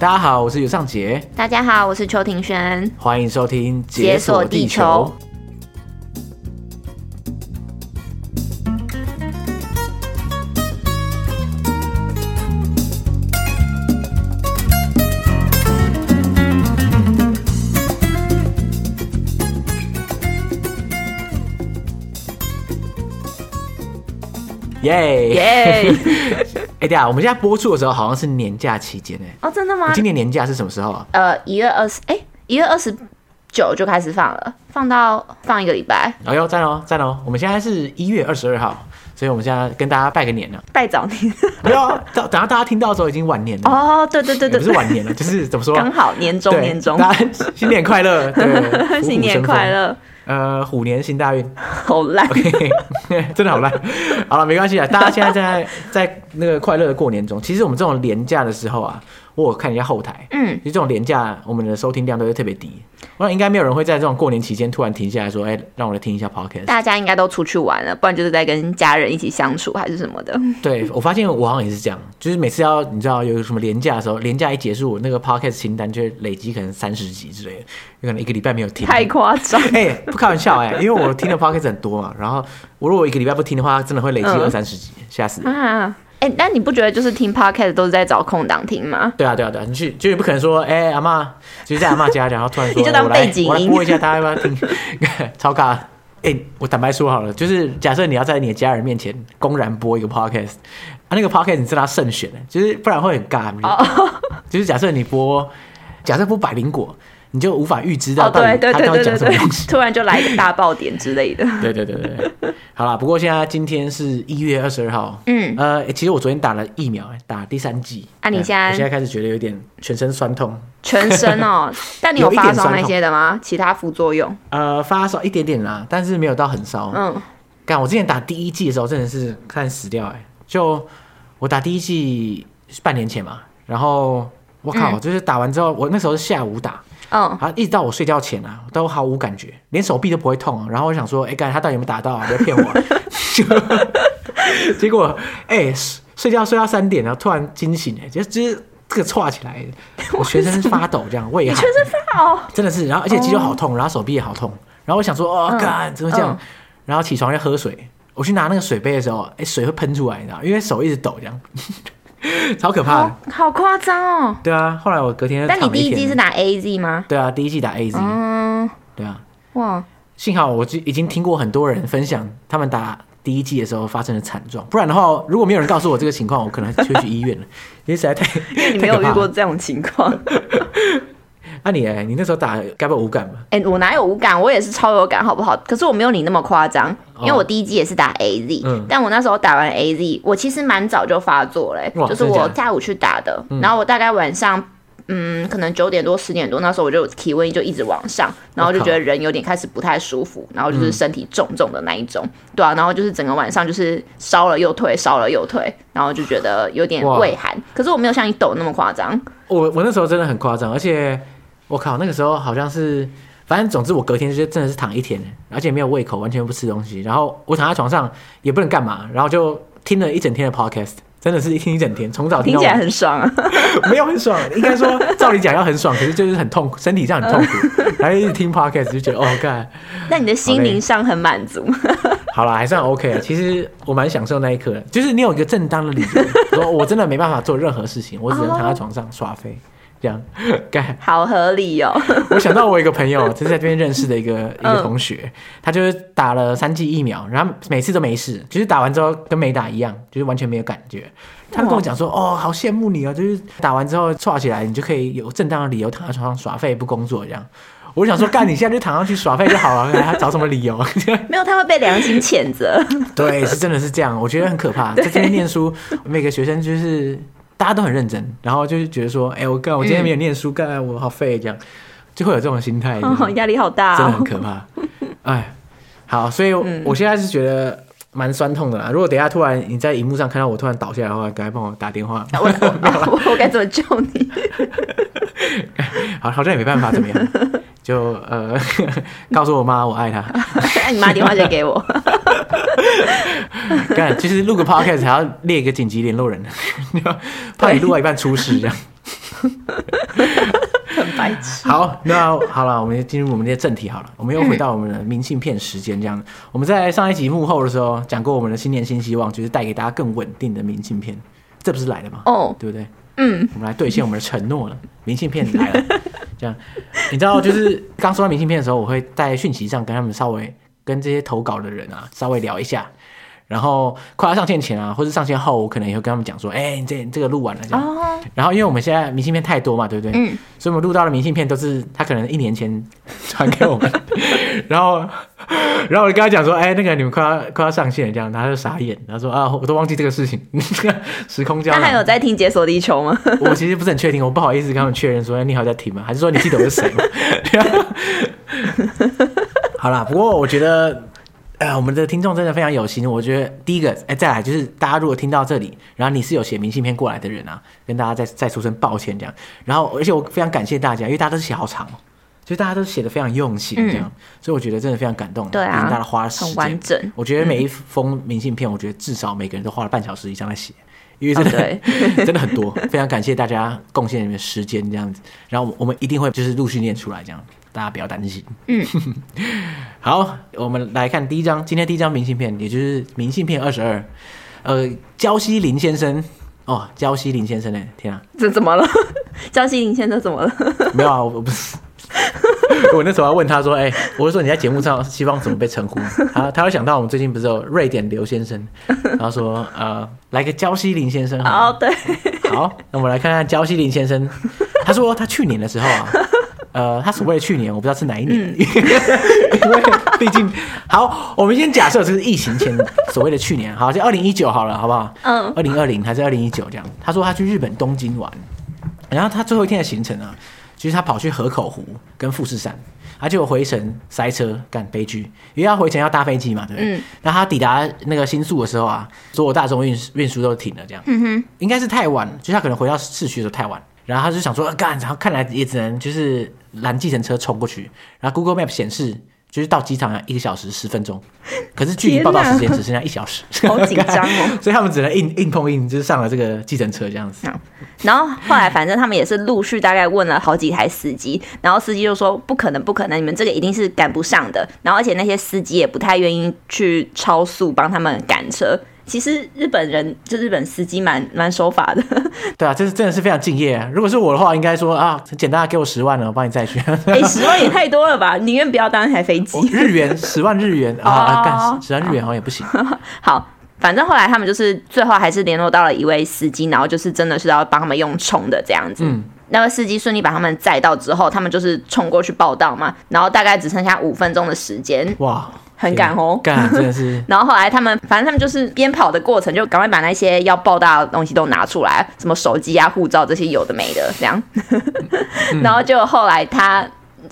大家好，我是尤尚杰。大家好，我是邱庭轩。欢迎收听《解锁地球》。耶耶！哎，对啊，我们现在播出的时候好像是年假期间哎。哦，真的吗？今年年假是什么时候啊？呃，一月二十，哎，一月二十九就开始放了，放到放一个礼拜。哎呦，赞哦，赞哦！我们现在是一月二十二号，所以我们现在跟大家拜个年了。拜早年？没有啊，等等下大家听到的时候已经晚年了。哦，对对对对，不是晚年了，就是怎么说？刚好年终年终，大家新年快乐，对，新年快乐。呃，虎年行大运，好烂，okay, 真的好烂。好了，没关系啊，大家现在在在那个快乐的过年中。其实我们这种连假的时候啊，我看一下后台，嗯，其实这种廉价，我们的收听量都是特别低。我想应该没有人会在这种过年期间突然停下来说，哎、欸，让我来听一下 podcast。大家应该都出去玩了，不然就是在跟家人一起相处，还是什么的。对，我发现我好像也是这样，就是每次要你知道有什么廉价的时候，廉价一结束，那个 podcast 清单就会累积可能三十集之类的，有可能一个礼拜没有听。太夸张！哎、欸，不开玩笑哎、欸，因为我听的 podcast 很多嘛，然后我如果一个礼拜不听的话，真的会累积二三十集，吓、嗯、死。啊哎、欸，但你不觉得就是听 podcast 都是在找空档听吗？对啊，对啊，对啊，你去就也不可能说，哎、欸，阿妈就是在阿妈家，然后突然说，你就当背景音，我来，播一下，大家要不要听？超尬！哎、欸，我坦白说好了，就是假设你要在你的家人面前公然播一个 podcast，啊，那个 podcast 你知道他慎选的，就是不然会很尬。Oh. 就是假设你播，假设播百灵果。你就无法预知到到底他到底讲什么东西，突然就来一个大爆点之类的。对对对对，好了，不过现在今天是一月二十二号，嗯，呃，其实我昨天打了疫苗，打第三剂。啊，你现在？我现在开始觉得有点全身酸痛。全身哦，但你有发烧那些的吗？其他副作用？呃，发烧一点点啦，但是没有到很烧。嗯，干，我之前打第一剂的时候真的是看死掉哎，就我打第一剂半年前嘛，然后我靠，就是打完之后，我那时候是下午打。嗯，好，一直到我睡觉前啊，都毫无感觉，连手臂都不会痛。然后我想说，哎、欸，刚才他到底有没有打到啊？不要骗我、啊。结果，哎、欸，睡觉睡到三点，然后突然惊醒，哎，就就是这个剉起来，我全身发抖，这样，胃也全身发抖，真的是。然后而且肌肉好痛，然后手臂也好痛。然后我想说，哦，干，怎么这样？然后起床要喝水，我去拿那个水杯的时候，哎、欸，水会喷出来，你知道，因为手一直抖，这样。超可怕的，好夸张哦！对啊，后来我隔天，但你第一季是打 AZ 吗？对啊，第一季打 AZ。嗯，对啊，哇！幸好我已经听过很多人分享他们打第一季的时候发生的惨状，不然的话，如果没有人告诉我这个情况，我可能就会去医院了。因为实在太，因为你没有遇过这种情况。那、啊、你哎，你那时候打该不会无感吧？哎、欸，我哪有无感？我也是超有感，好不好？可是我没有你那么夸张，因为我第一季也是打 AZ，、嗯、但我那时候打完 AZ，我其实蛮早就发作嘞，就是我下午去打的，的然后我大概晚上，嗯，可能九点多十点多，那时候我就体温就一直往上，然后就觉得人有点开始不太舒服，然后就是身体重重的那一种，嗯、对啊，然后就是整个晚上就是烧了又退，烧了又退，然后就觉得有点畏寒，可是我没有像你抖那么夸张，我我那时候真的很夸张，而且。我靠，那个时候好像是，反正总之我隔天就真的是躺一天，而且没有胃口，完全不吃东西。然后我躺在床上也不能干嘛，然后就听了一整天的 podcast，真的是一听一整天，从早听到晚。听起来很爽啊？没有很爽，应该说照理讲要很爽，可是就是很痛苦，身体上很痛苦。然后一直听 podcast 就觉得哦，干。那你的心灵上很满足。好了，还算 OK 啊。其实我蛮享受那一刻的，就是你有一个正当的理由，说我真的没办法做任何事情，我只能躺在床上耍废。这样，干好合理哦！我想到我一个朋友，就是在这边认识的一个一个同学，嗯、他就是打了三剂疫苗，然后每次都没事，就是打完之后跟没打一样，就是完全没有感觉。他们跟我讲说：“哦，好羡慕你哦，就是打完之后剉起来，你就可以有正当的理由躺在床上耍废不工作这样。”我想说：“干，你现在就躺上去耍废就好了，还找什么理由？”没有，他会被良心谴责。对，是真的是这样，我觉得很可怕。在这边念书，每个学生就是。大家都很认真，然后就是觉得说，哎、欸，我干，我今天没有念书，干、嗯，我好废，这样就会有这种心态，压、哦、力好大、哦，真的很可怕。哎，好，所以我现在是觉得蛮酸痛的啦。如果等下突然你在荧幕上看到我突然倒下来的话，赶快帮我打电话，我 我该怎么救你？好，好像也没办法，怎么样？就呃，告诉我妈我爱她。那 你妈电话就给我。干，其实录个 podcast 还要列一个紧急联络人，怕你录到一半出事这样。很白痴。好，那好了，我们进入我们的正题好了。我们又回到我们的明信片时间，这样。嗯、我们在上一集幕后的时候讲过，我们的新年新希望就是带给大家更稳定的明信片，这不是来了吗？哦，对不对？嗯，我们来兑现我们的承诺了。明信片来了，这样。你知道，就是刚收到明信片的时候，我会在讯息上跟他们稍微跟这些投稿的人啊稍微聊一下。然后快要上线前啊，或是上线后，我可能也会跟他们讲说，哎、欸，这这个录完了这样。Oh. 然后因为我们现在明信片太多嘛，对不对？嗯。所以我们录到的明信片都是他可能一年前传给我们。然后，然后我就跟他讲说，哎、欸，那个你们快要快要上线了这样，他就傻眼，他说啊，我都忘记这个事情，时空胶囊。他还有在听《解锁地球》吗？我其实不是很确定，我不好意思跟他们确认说，哎，你还在听吗？还是说你记得我是谁吗？好啦，不过我觉得。呃，我们的听众真的非常有心。我觉得第一个，哎，再来就是大家如果听到这里，然后你是有写明信片过来的人啊，跟大家再再说声抱歉这样。然后，而且我非常感谢大家，因为大家都是写好长，就大家都写的非常用心这样，嗯、所以我觉得真的非常感动。对啊，大家花了时间，很完整。我觉得每一封明信片，我觉得至少每个人都花了半小时以上来写，因为真的、哦、真的很多。非常感谢大家贡献你们的时间这样子，然后我们一定会就是陆续念出来这样。大家不要担心。嗯，好，我们来看第一张，今天第一张明信片，也就是明信片二十二。呃，焦西林先生，哦，焦西林先生呢？天啊，这怎么了？焦西林先生怎么了？没有啊，我不是。我那时候要问他说：“哎、欸，我就说你在节目上希望怎么被称呼？”他他会想到我们最近不是有瑞典刘先生，然后说：“呃，来个焦西林先生。”哦，对。好，那我们来看看焦西林先生。他说他去年的时候啊。呃，他所谓的去年，我不知道是哪一年，嗯、因为毕竟，好，我们先假设这是疫情前所谓的去年，好，就二零一九好了，好不好？嗯，二零二零还是二零一九这样。他说他去日本东京玩，然后他最后一天的行程啊，就是他跑去河口湖跟富士山，而且我回程塞车干悲剧，因为他回程要搭飞机嘛，对不对？嗯。那他抵达那个新宿的时候啊，所有大众运运输都停了，这样。嗯哼。应该是太晚，就他可能回到市区的时候太晚。然后他就想说干，然后看来也只能就是拦计程车冲过去。然后 Google Map 显示就是到机场要一个小时十分钟，可是距离报到时间只剩下一小时，好紧张哦。所以他们只能硬硬碰硬，就是上了这个计程车这样子。然后后来反正他们也是陆续大概问了好几台司机，然后司机就说不可能不可能，你们这个一定是赶不上的。然后而且那些司机也不太愿意去超速帮他们赶车。其实日本人就日本司机蛮蛮守法的，对啊，这是真的是非常敬业啊。如果是我的话，应该说啊，很简单，给我十万了，我帮你载去。哎，十万也太多了吧？宁愿不要当一台飞机。日元十万日元啊，干十万日元好像也不行。好，反正后来他们就是最后还是联络到了一位司机，然后就是真的是要帮他们用冲的这样子。嗯，那位司机顺利把他们载到之后，他们就是冲过去报到嘛，然后大概只剩下五分钟的时间。哇。很赶哦，赶 真的是。然后后来他们，反正他们就是边跑的过程，就赶快把那些要报道的东西都拿出来，什么手机啊、护照这些有的没的这样。然后就后来他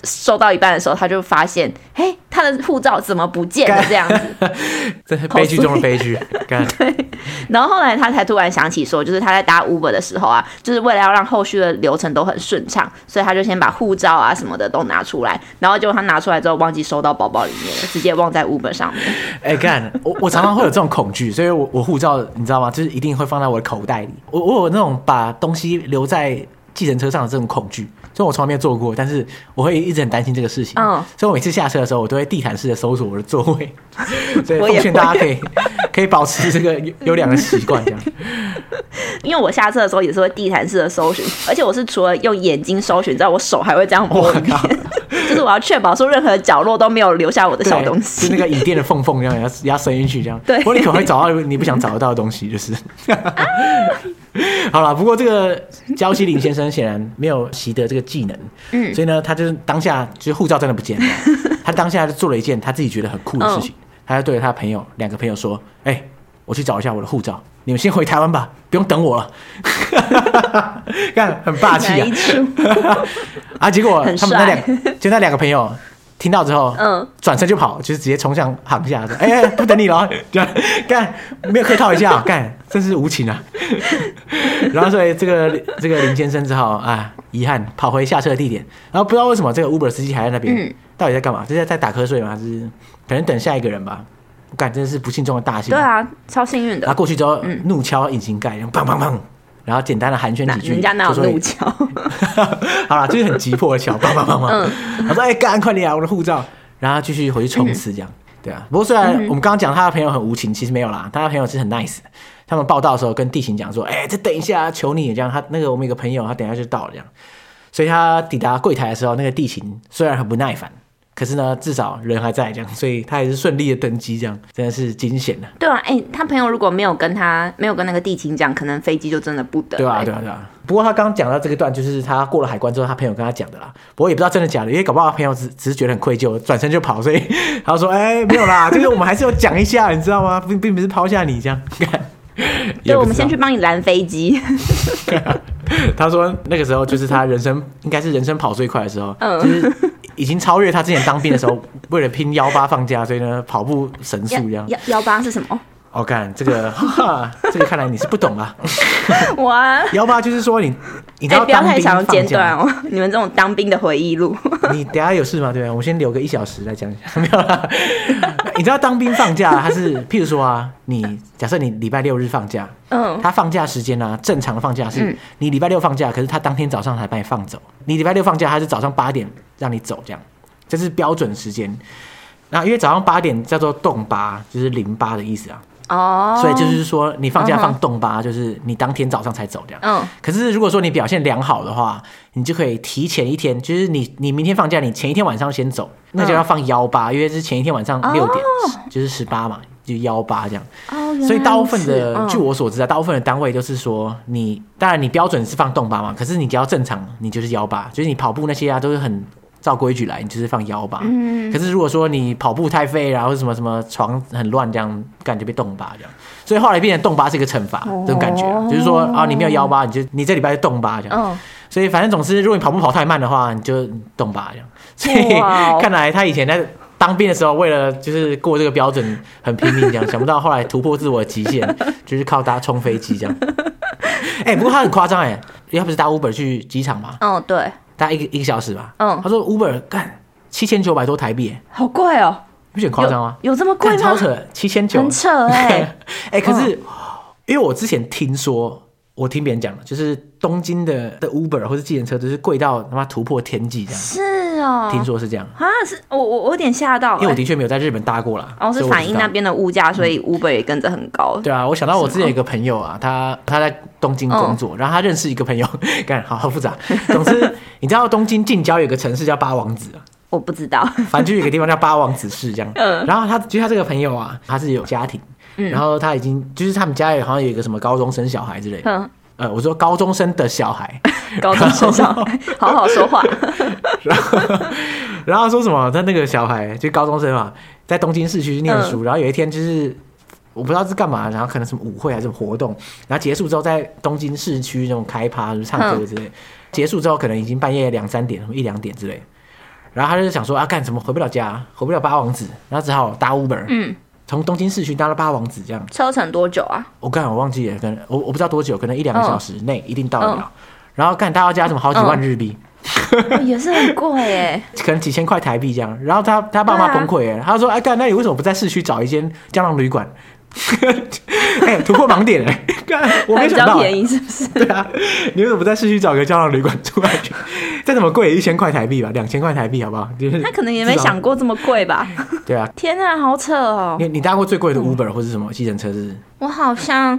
收到一半的时候，他就发现，嘿，他的护照怎么不见了？这样子，这是悲剧中的悲剧。对。然后后来他才突然想起说，就是他在搭 Uber 的时候啊，就是为了要让后续的流程都很顺畅，所以他就先把护照啊什么的都拿出来，然后结果他拿出来之后忘记收到包包里面了，直接忘在 Uber 上面。哎、欸，干，我我常常会有这种恐惧，所以我我护照你知道吗？就是一定会放在我的口袋里。我我有那种把东西留在计程车上的这种恐惧。所以我从来没有做过，但是我会一直很担心这个事情。嗯，所以我每次下车的时候，我都会地毯式的搜索我的座位。所以奉劝大家可以可以保持这个优良的习惯，这样。因为我下车的时候也是会地毯式的搜寻，而且我是除了用眼睛搜寻之外，我手还会这样摸一遍，就是我要确保说任何角落都没有留下我的小东西，是那个椅垫的缝缝这样，要要伸进去这样。对，不过你可能会找到你不想找得到的东西，就是。好了，不过这个焦西林先生显然没有习得这个技能，嗯，所以呢，他就是当下就是护照真的不见了，他当下就做了一件他自己觉得很酷的事情，嗯、他就对着他朋友两个朋友说：“哎、欸，我去找一下我的护照，你们先回台湾吧，不用等我了。”看，很霸气啊！啊，结果他们那两就那两个朋友。听到之后，嗯，转身就跑，就是直接冲向航下，说：“哎、欸，不等你了，干干，没有客套一下，干，真是无情啊！” 然后所以这个这个林先生只好啊，遗憾跑回下车的地点，然后不知道为什么这个 Uber 司机还在那边，嗯、到底在干嘛？是在在打瞌睡吗？还是可能等下一个人吧？干，真的是不幸中的大幸。对啊，超幸运的。他过去之后，嗯、怒敲引擎盖，砰砰砰，然后简单的寒暄几句，人家哪有路桥？好了，就是很急迫的桥，帮帮帮忙。他说：“哎，赶快点啊，我的护照。”然后继续回去冲刺，这样对啊。不过虽然我们刚刚讲他的朋友很无情，其实没有啦，他的朋友是很 nice 的。他们报道的时候跟地勤讲说：“哎，再等一下，求你这样。”他那个我们有个朋友，他等一下就到了这样。所以他抵达柜台的时候，那个地勤虽然很不耐烦。可是呢，至少人还在这样，所以他也是顺利的登机，这样真的是惊险的。对啊，哎、欸，他朋友如果没有跟他没有跟那个地勤讲，可能飞机就真的不登。对啊，对啊，对啊。不过他刚刚讲到这个段，就是他过了海关之后，他朋友跟他讲的啦。不过也不知道真的假的，因为搞不好他朋友只只是觉得很愧疚，转身就跑，所以他说：“哎、欸，没有啦，就是我们还是要讲一下，你知道吗？并并不是抛下你这样。”对，我们先去帮你拦飞机。他说那个时候就是他人生应该是人生跑最快的时候，嗯，就是。已经超越他之前当兵的时候，为了拼幺八放假，所以呢跑步神速一样。幺幺八是什么？我看、哦、这个，哈，这个看来你是不懂啊。哇！幺八就是说你，你知道不要太想剪断哦，你们这种当兵的回忆录。你等下有事吗？对，我先留个一小时来讲一下。没有啦。你知道当兵放假，他是譬如说啊，你假设你礼拜六日放假，嗯，他放假时间呢、啊，正常的放假是你礼拜六放假，可是他当天早上才把你放走。你礼拜六放假，他是早上八点让你走，这样，这是标准时间。那因为早上八点叫做动八，就是零八的意思啊。哦。所以就是说，你放假放动八，就是你当天早上才走这样。嗯。可是如果说你表现良好的话，你就可以提前一天，就是你你明天放假，你前一天晚上先走，那就要放幺八，因为是前一天晚上六点，就是十八嘛，就幺八这样。哦。所以大部分的，据我所知啊，大部分的单位都是说，你当然你标准是放动八嘛，可是你只要正常，你就是幺八，就是你跑步那些啊，都是很。照规矩来，你就是放幺八。嗯。可是如果说你跑步太废，然后什么什么床很乱，这样感觉被动八这样。所以后来变成动八是一个惩罚，这种感觉，就是说啊，你没有幺八，你就你这礼拜就动八这样。所以反正总之，如果你跑步跑太慢的话，你就动八这样。所以看来他以前在当兵的时候，为了就是过这个标准很拼命这样，想不到后来突破自我的极限，就是靠搭冲飞机这样。哎，不过他很夸张哎，因为他不是搭 Uber 去机场吗？哦，对。大概一个一个小时吧。嗯，他说 Uber 干七千九百多台币，好贵哦，不觉得夸张吗？有这么贵吗？超扯，七千九，很扯哎 哎。可是因为我之前听说，我听别人讲的，就是东京的的 Uber 或者计程车都是贵到他妈突破天际这样。是哦，听说是这样啊？是我我我有点吓到，因为我的确没有在日本搭过啦。哦，是反映那边的物价，所以 Uber 也跟着很高。对啊，我想到我之前有一个朋友啊，他他在东京工作，然后他认识一个朋友，干好好复杂。总之。你知道东京近郊有个城市叫八王子啊？我不知道，反正就有个地方叫八王子市这样。嗯，然后他就他这个朋友啊，他是有家庭，嗯，然后他已经就是他们家里好像有一个什么高中生小孩之类的。嗯，呃，我说高中生的小孩，高中生小孩，好好说话。然后，然后说什么？他那个小孩就高中生嘛，在东京市区念书，然后有一天就是我不知道是干嘛，然后可能什么舞会还是什么活动，然后结束之后在东京市区那种开趴，就是唱歌之类。结束之后，可能已经半夜两三点，什么一两点之类。然后他就想说啊，干什么回不了家，回不了八王子，然后只好搭 Uber，嗯，从东京市区搭到八王子，这样车程多久啊？我刚才我忘记了，可能我我不知道多久，可能一两个小时内一定到得了。哦、然后看大家加，什么好几万日币，哦、也是很贵哎，可能几千块台币这样。然后他他爸妈崩溃哎，啊、他说哎干，那你为什么不在市区找一间胶囊旅馆？哎、欸，突破盲点哎！我没想到，便宜是不是？对啊，你为什么不在市区找个胶囊旅馆住下去？再怎么贵，一千块台币吧，两千块台币好不好？就是他可能也没想过这么贵吧？对啊，天啊，好扯哦！你你搭过最贵的 Uber 或是什么计程车是？我好像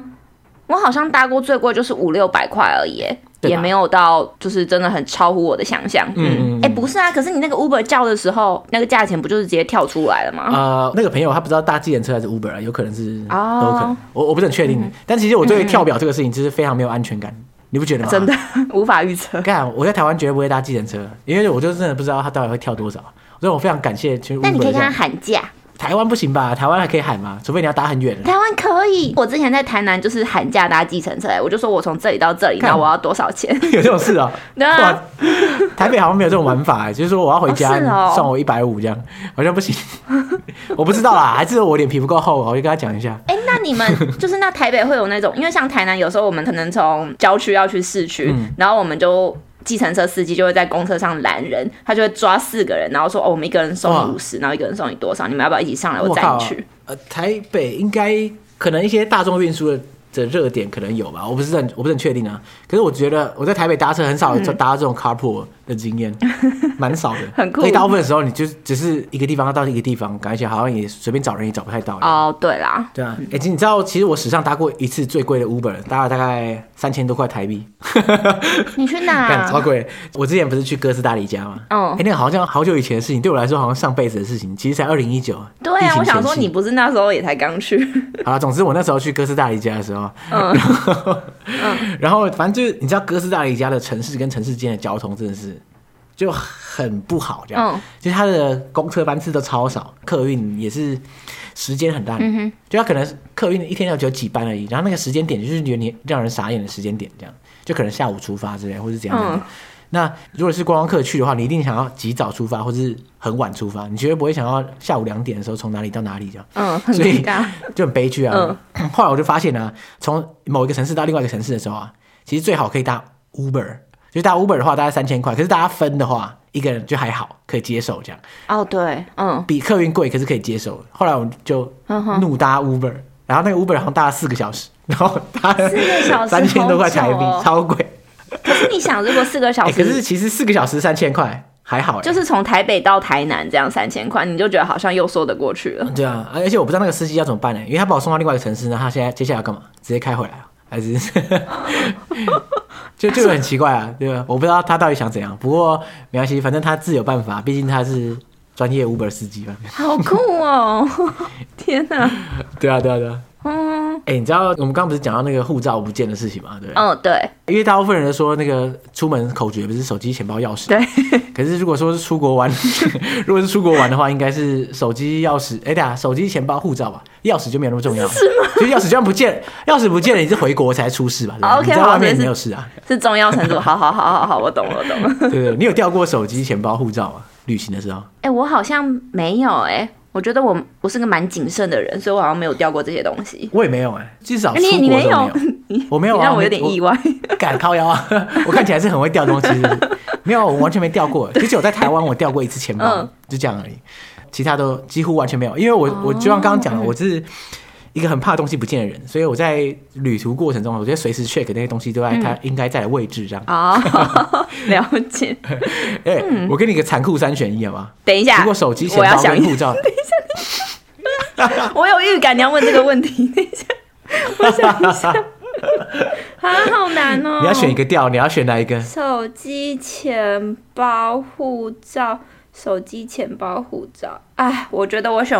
我好像搭过最贵就是五六百块而已。也没有到，就是真的很超乎我的想象。嗯，哎、欸，不是啊，可是你那个 Uber 叫的时候，那个价钱不就是直接跳出来了吗？呃，那个朋友他不知道搭计程车还是 Uber 啊，有可能是哦，都有可能，我我不是很确定。嗯、但其实我对跳表这个事情就是非常没有安全感，嗯、你不觉得吗？真的无法预测。看我在台湾绝对不会搭计程车，因为我就真的不知道他到底会跳多少，所以我非常感谢。那你可以跟他喊价。台湾不行吧？台湾还可以喊吗？除非你要打很远。台湾可以。我之前在台南就是喊价搭计程车，我就说我从这里到这里，那我要多少钱？有这种事哦、喔。对啊。台北好像没有这种玩法，就是说我要回家，算我一百五这样，好像不行。我不知道啦，还是我脸皮不够厚，我就跟他讲一下。哎、欸，那你们就是那台北会有那种，因为像台南有时候我们可能从郊区要去市区，嗯、然后我们就。计程车司机就会在公车上拦人，他就会抓四个人，然后说：“哦，我们一个人送你五十，然后一个人送你多少？你们要不要一起上来？我载你去。”呃，台北应该可能一些大众运输的的热点可能有吧，我不是很我不是很确定啊。可是我觉得我在台北搭车很少有搭这种 carpool 的经验，蛮、嗯、少的。很酷。所以大部分的时候，你就只是一个地方要到一个地方，感觉好像也随便找人也找不太到。哦，对啦。对啊，哎、欸，你知道其实我史上搭过一次最贵的 Uber，搭了大概三千多块台币。你去哪、啊？超贵！我之前不是去哥斯达黎加吗？哦。哎、欸，那个好像好久以前的事情，对我来说好像上辈子的事情，其实才二零一九。对啊，我想说你不是那时候也才刚去。好了，总之我那时候去哥斯达黎加的时候。嗯，然后，嗯、然后反正就是你知道哥斯达黎加的城市跟城市间的交通真的是就很不好，这样，嗯、就是它的公车班次都超少，客运也是时间很烂，嗯哼，就它可能客运一天要只有几班而已，然后那个时间点就是有点让人傻眼的时间点，这样，就可能下午出发之类，或是怎样的。嗯那如果是观光客去的话，你一定想要及早出发，或者是很晚出发，你绝对不会想要下午两点的时候从哪里到哪里这样。嗯，所以就很悲剧啊。嗯。后来我就发现呢、啊，从某一个城市到另外一个城市的时候啊，其实最好可以搭 Uber。就搭 Uber 的话，大概三千块，可是大家分的话，一个人就还好，可以接受这样。哦，对，嗯，比客运贵，可是可以接受。后来我们就怒搭 Uber，然后那个 Uber 好像搭了四个小时，然后搭了三千多块台币，哦、超贵。可是你想，如果四个小时，欸、可是其实四个小时三千块还好，就是从台北到台南这样三千块，你就觉得好像又说得过去了。对啊，而且我不知道那个司机要怎么办呢？因为他把我送到另外一个城市那，他现在接下来要干嘛？直接开回来啊？还是 就就 很奇怪啊？对吧？我不知道他到底想怎样。不过没关系，反正他自有办法，毕竟他是专业 Uber 司机嘛。好酷哦！天哪！对啊，对啊，对啊。嗯，哎、欸，你知道我们刚刚不是讲到那个护照不见的事情吗？对，哦，对，因为大部分人都说那个出门口诀不是手机、钱包、钥匙，对。可是如果说是出国玩，如果是出国玩的话，应该是手机、钥匙，哎、欸，对啊，手机、钱包、护照吧，钥匙就没有那么重要，是吗？就钥匙就算不见，钥匙不见了，你是回国才出事吧？对 OK，你在外面没有事啊，是重要程度。好好好好好，我懂了，我懂了。对，对对，你有掉过手机、钱包、护照吗？旅行的时候？哎、欸，我好像没有、欸，哎。我觉得我我是个蛮谨慎的人，所以我好像没有掉过这些东西。我也没有哎、欸，至少。你，你没有 你我没有、啊，让我有点意外。敢靠腰啊！我看起来是很会掉东西是不是，没有，我完全没掉过。其实我在台湾我掉过一次钱包，嗯、就这样而已，其他都几乎完全没有。因为我、哦、我就像刚刚讲的，我是。一个很怕东西不见的人，所以我在旅途过程中，我觉得随时 check 那些东西都在它应该在的位置，这样。啊、哦，了解。哎、我给你一个残酷三选一好吗？等一下，如果手机、钱包跟护照，等一下，我有预感你要问这个问题。等一下，我想一下，啊，好难哦。你要选一个调，你要选哪一个？手机、钱包、护照。手机、钱包、护照。哎，我觉得我选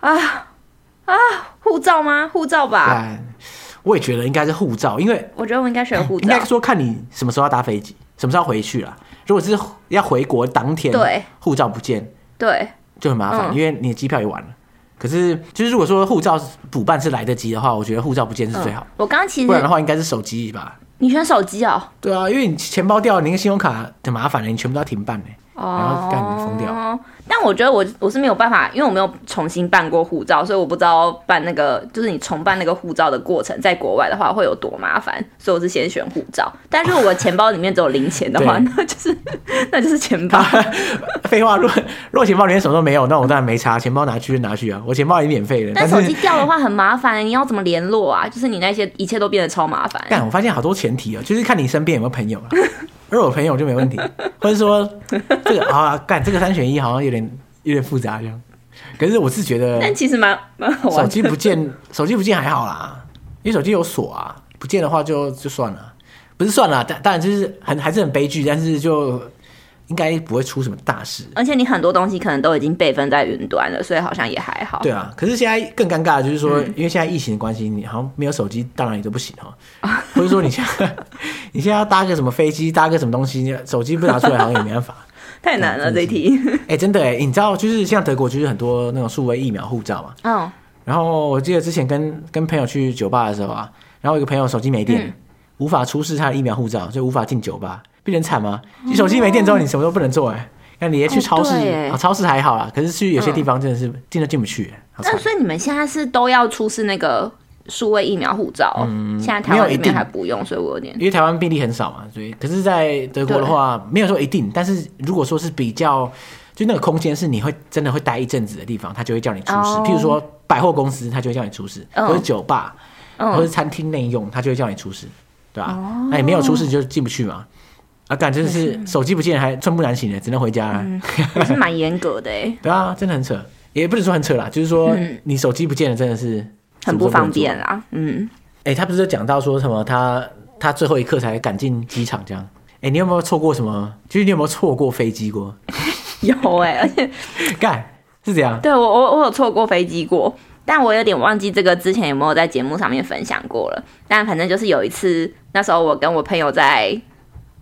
啊。啊，护照吗？护照吧。我也觉得应该是护照，因为我觉得我应该选护照。应该说看你什么时候要搭飞机，什么时候要回去了。如果是要回国当天，对，护照不见，对，就很麻烦，嗯、因为你的机票也完了。可是，就是如果说护照补办是来得及的话，我觉得护照不见是最好。嗯、我刚刚其实不然的话，应该是手机吧。你选手机哦？对啊，因为你钱包掉了，你那个信用卡很麻烦的，你全部都要停办呢。然后干你疯掉。哦，但我觉得我我是没有办法，因为我没有重新办过护照，所以我不知道办那个就是你重办那个护照的过程，在国外的话会有多麻烦，所以我是先选护照。但如果我钱包里面只有零钱的话，那就是那就是钱包。废话，如果如果钱包里面什么都没有，那我当然没差，钱包拿去就拿去啊，我钱包也免费的。但手机掉的话很麻烦，你要怎么联络啊？就是你那些一切都变得超麻烦。但我发现好多前提啊，就是看你身边有没有朋友啊。如果有朋友就没问题，或者说这个啊，干这个三选一好像有点有点复杂这样。可是我是觉得，但其实蛮蛮好玩。手机不见，手机不见还好啦，因为手机有锁啊，不见的话就就算了，不是算了，但当然就是很还是很悲剧，但是就。应该不会出什么大事，而且你很多东西可能都已经备份在云端了，所以好像也还好。对啊，可是现在更尴尬的就是说，嗯、因为现在疫情的关系，你好像没有手机，当然也都不行哈。或者说你现在 你现在要搭个什么飞机，搭个什么东西，手机不拿出来好像也没办法。太难了这一题。哎、欸，真的哎，你知道就是像德国就是很多那种数位疫苗护照嘛。嗯。然后我记得之前跟跟朋友去酒吧的时候啊，然后一个朋友手机没电，嗯、无法出示他的疫苗护照，就无法进酒吧。变成惨吗？你手机没电之后，你什么都不能做哎、欸。那你也去超市，哦、超市还好啦，可是去有些地方真的是进都进不去、欸。那所以你们现在是都要出示那个数位疫苗护照？嗯，现在台湾里面还不用，所以我有点。因为台湾病例很少嘛，所以可是，在德国的话对没有说一定。但是如果说是比较，就那个空间是你会真的会待一阵子的地方，他就会叫你出示。哦、譬如说百货公司，他就会叫你出示，或者酒吧。或者餐厅内用，他就会叫你出示，对吧、啊？那、哦、你没有出示就进不去嘛。啊，感觉是手机不见还寸步难行的，只能回家了。嗯、也是蛮严格的哎。对啊，真的很扯，也不能说很扯啦，就是说你手机不见了，真的是不很不方便啦。嗯，哎、欸，他不是讲到说什么他他最后一刻才赶进机场这样？哎、欸，你有没有错过什么？就是你有没有错过飞机过？有哎、欸，而且 干是这样。对我我我有错过飞机过，但我有点忘记这个之前有没有在节目上面分享过了。但反正就是有一次，那时候我跟我朋友在。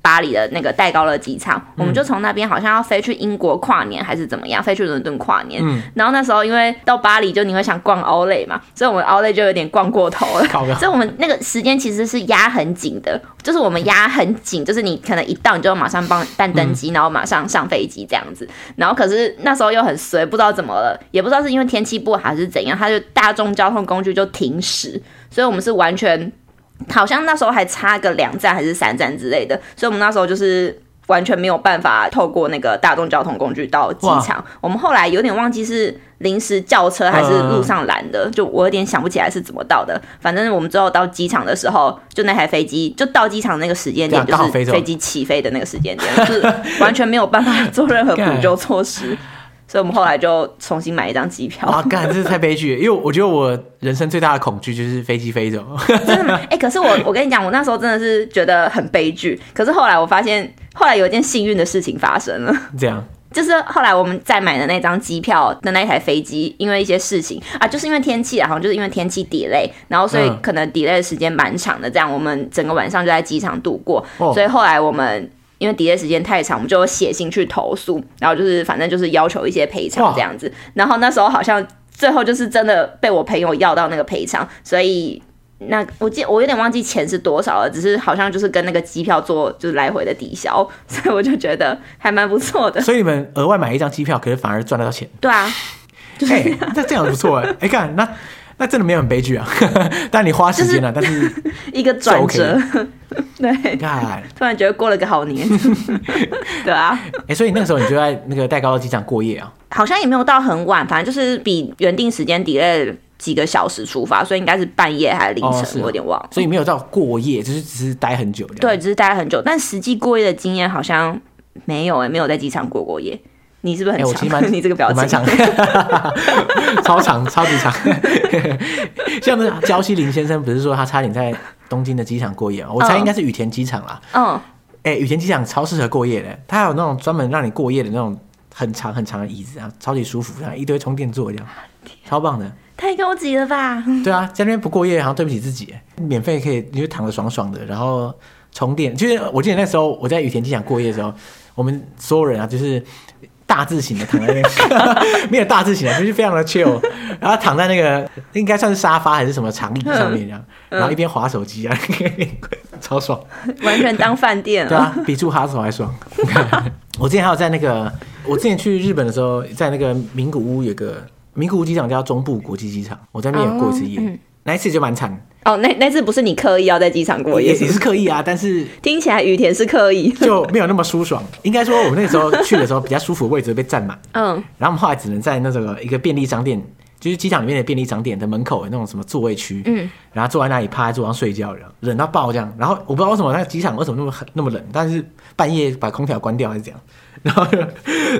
巴黎的那个戴高乐机场，我们就从那边好像要飞去英国跨年还是怎么样，飞去伦敦跨年。嗯，然后那时候因为到巴黎就你会想逛奥莱嘛，所以我们奥莱就有点逛过头了。所以我们那个时间其实是压很紧的，就是我们压很紧，就是你可能一到你就马上帮办登机，然后马上上飞机这样子。然后可是那时候又很随，不知道怎么了，也不知道是因为天气不好还是怎样，它就大众交通工具就停驶，所以我们是完全。好像那时候还差个两站还是三站之类的，所以我们那时候就是完全没有办法透过那个大众交通工具到机场。我们后来有点忘记是临时叫车还是路上拦的，嗯，就我有点想不起来是怎么到的。反正我们最后到机场的时候，就那台飞机就到机场那个时间点，就是飞机起飞的那个时间点，就是完全没有办法做任何补 救措施。所以我们后来就重新买一张机票。啊，干，这是太悲剧！因为我觉得我人生最大的恐惧就是飞机飞走。真的吗？哎、欸，可是我我跟你讲，我那时候真的是觉得很悲剧。可是后来我发现，后来有一件幸运的事情发生了。这样，就是后来我们再买的那张机票的那一台飞机，因为一些事情啊，就是因为天气啊，好像就是因为天气 delay，然后所以可能 delay 的时间蛮长的。这样，我们整个晚上就在机场度过。哦、所以后来我们。因为 delay 时间太长，我们就写信去投诉，然后就是反正就是要求一些赔偿这样子。然后那时候好像最后就是真的被我朋友要到那个赔偿，所以那我记我有点忘记钱是多少了，只是好像就是跟那个机票做就是来回的抵消，所以我就觉得还蛮不错的。所以你们额外买一张机票，可是反而赚得到钱。对啊，就是、欸、那这样不错哎、欸，哎、欸、看那。那真的没有很悲剧啊，但你花时间了，就是、但是 一个转折，对，突然觉得过了个好年，对啊，哎、欸，所以那个时候你就在那个戴高乐机场过夜啊？好像也没有到很晚，反正就是比原定时间 delay 几个小时出发，所以应该是半夜还是凌晨，哦、我有点忘了。所以没有到过夜，就是只是待很久，对，只是待很久，但实际过夜的经验好像没有哎、欸，没有在机场过过夜。你是不是很长？欸、我其实蛮 你这个表情蛮长的，超长，超级长。像那个焦西林先生，不是说他差点在东京的机场过夜吗？我猜应该是羽田机场啦。嗯。哎、欸，羽田机场超适合过夜的，它有那种专门让你过夜的那种很长很长的椅子啊，超级舒服，然后一堆充电座一样，超棒的。太高级了吧？对啊，在那边不过夜好像对不起自己，免费可以，你就躺着爽爽的，然后充电。就是我记得那时候我在羽田机场过夜的时候，我们所有人啊，就是。大字型的躺在那个，没有大字型的，就是非常的 chill，然后躺在那个应该算是沙发还是什么长椅上面这样，然后一边滑手机啊，超爽，完全当饭店了。对啊，比住哈手还爽。我之前还有在那个，我之前去日本的时候，在那个名古屋有个名古屋机场叫中部国际机场，我在那边有过一次夜。嗯那一次就蛮惨哦，那那次不是你刻意要在机场过夜，也是刻意啊，但是听起来雨田是刻意，就没有那么舒爽。应该说，我们那时候去的时候比较舒服的位置被占满，嗯，然后我们后来只能在那个一个便利商店，就是机场里面的便利商店的门口的那种什么座位区，嗯，然后坐在那里趴在桌上睡觉，然后冷到爆这样。然后我不知道为什么那个机场为什么那么很那么冷，但是半夜把空调关掉还是怎样。然后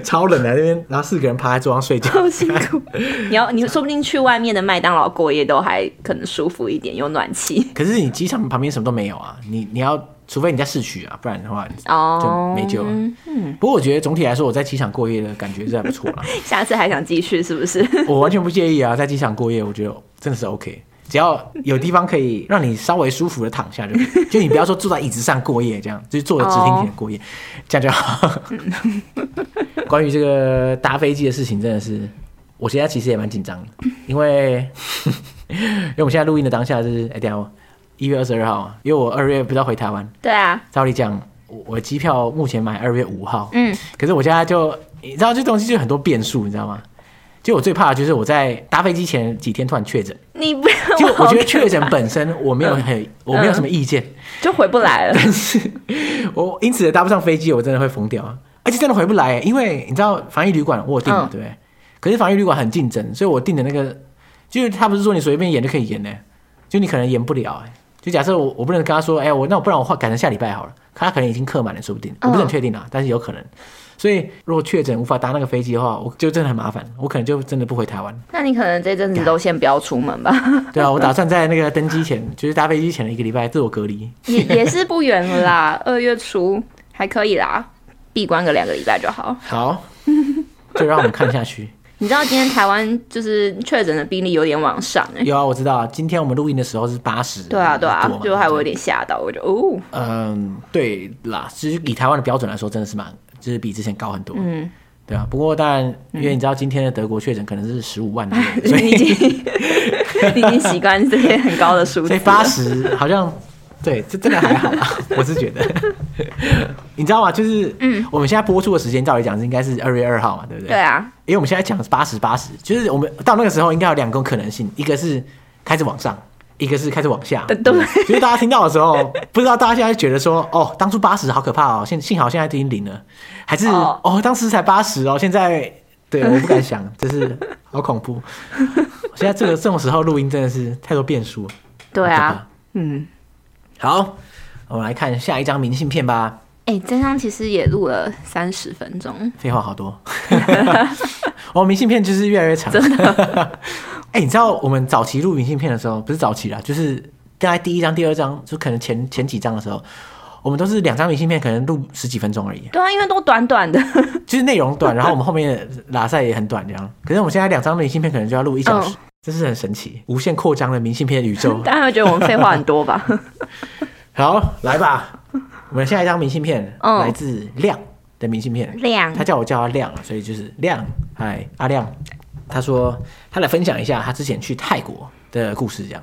超冷的那边，然后四个人趴在桌上睡觉，好辛苦。你要你说不定去外面的麦当劳过夜都还可能舒服一点，有暖气。可是你机场旁边什么都没有啊，你你要除非你在市区啊，不然的话哦就没救了。嗯，不过我觉得总体来说，我在机场过夜的感觉是还不错啦。下次还想继续是不是？我完全不介意啊，在机场过夜，我觉得真的是 OK。只要有地方可以让你稍微舒服的躺下就，就 就你不要说坐在椅子上过夜，这样就是坐着直挺挺的过夜，这样就好。关于这个搭飞机的事情，真的是我现在其实也蛮紧张的，因为 因为我们现在录音的当下是哎，等下一月二十二号，因为我二月不知道回台湾。对啊，照理讲，我机票目前买二月五号，嗯，可是我现在就你知道这东西就很多变数，你知道吗？就我最怕的就是我在搭飞机前几天突然确诊，你不要。就我觉得确诊本身我没有很、嗯、我没有什么意见，就回不来了。但是我因此搭不上飞机，我真的会疯掉，而且真的回不来，因为你知道防疫旅馆我有订了，对不对？可是防疫旅馆很竞争，所以我订的那个就是他不是说你随便演就可以延呢，就你可能演不了、欸。就假设我我不能跟他说，哎、欸，我那我不然我换改成下礼拜好了。可他可能已经客满了，说不定，我不是很确定啊，但是有可能。所以如果确诊无法搭那个飞机的话，我就真的很麻烦，我可能就真的不回台湾。那你可能这阵子都先不要出门吧。对啊，我打算在那个登机前，就是搭飞机前的一个礼拜自我隔离。也也是不远了啦，二月初还可以啦，闭关个两个礼拜就好。好，就让我们看下去。你知道今天台湾就是确诊的病例有点往上哎、欸？有啊，我知道啊。今天我们录音的时候是八十。对啊，对啊，就还有点吓到，我就哦。嗯，对啦，其实以台湾的标准来说，真的是蛮，就是比之前高很多。嗯，对啊。不过当然，因为你知道今天的德国确诊可能是十五万所以 你已经你已经习惯这些很高的数字。所以八十好像。对，这真的还好啦，我是觉得，你知道吗？就是，嗯，我们现在播出的时间，照理讲是应该是二月二号嘛，对不对？对啊，因为我们现在讲八十八十，就是我们到那个时候应该有两种可能性，一个是开始往上，一个是开始往下。对，对，就是大家听到的时候，不知道大家现在觉得说，哦，当初八十好可怕哦，现幸好现在已经零了，还是哦，哦，当时才八十哦，现在对，我不敢想，就是好恐怖。现在这个这种时候录音真的是太多变数。对啊，嗯。好，我们来看下一张明信片吧。哎、欸，这张其实也录了三十分钟，废话好多。我 明信片就是越来越长，真的。哎、欸，你知道我们早期录明信片的时候，不是早期啦，就是大概第一张、第二张，就可能前前几张的时候，我们都是两张明信片，可能录十几分钟而已。对啊，因为都短短的，就是内容短，然后我们后面拉赛也很短，这样。可是我们现在两张明信片可能就要录一小时。嗯这是很神奇，无限扩张的明信片宇宙。大家会觉得我们废话很多吧？好，来吧，我们下一张明信片、嗯、来自亮的明信片。亮，他叫我叫他亮，所以就是亮。嗨，阿亮，他说他来分享一下他之前去泰国的故事，这样。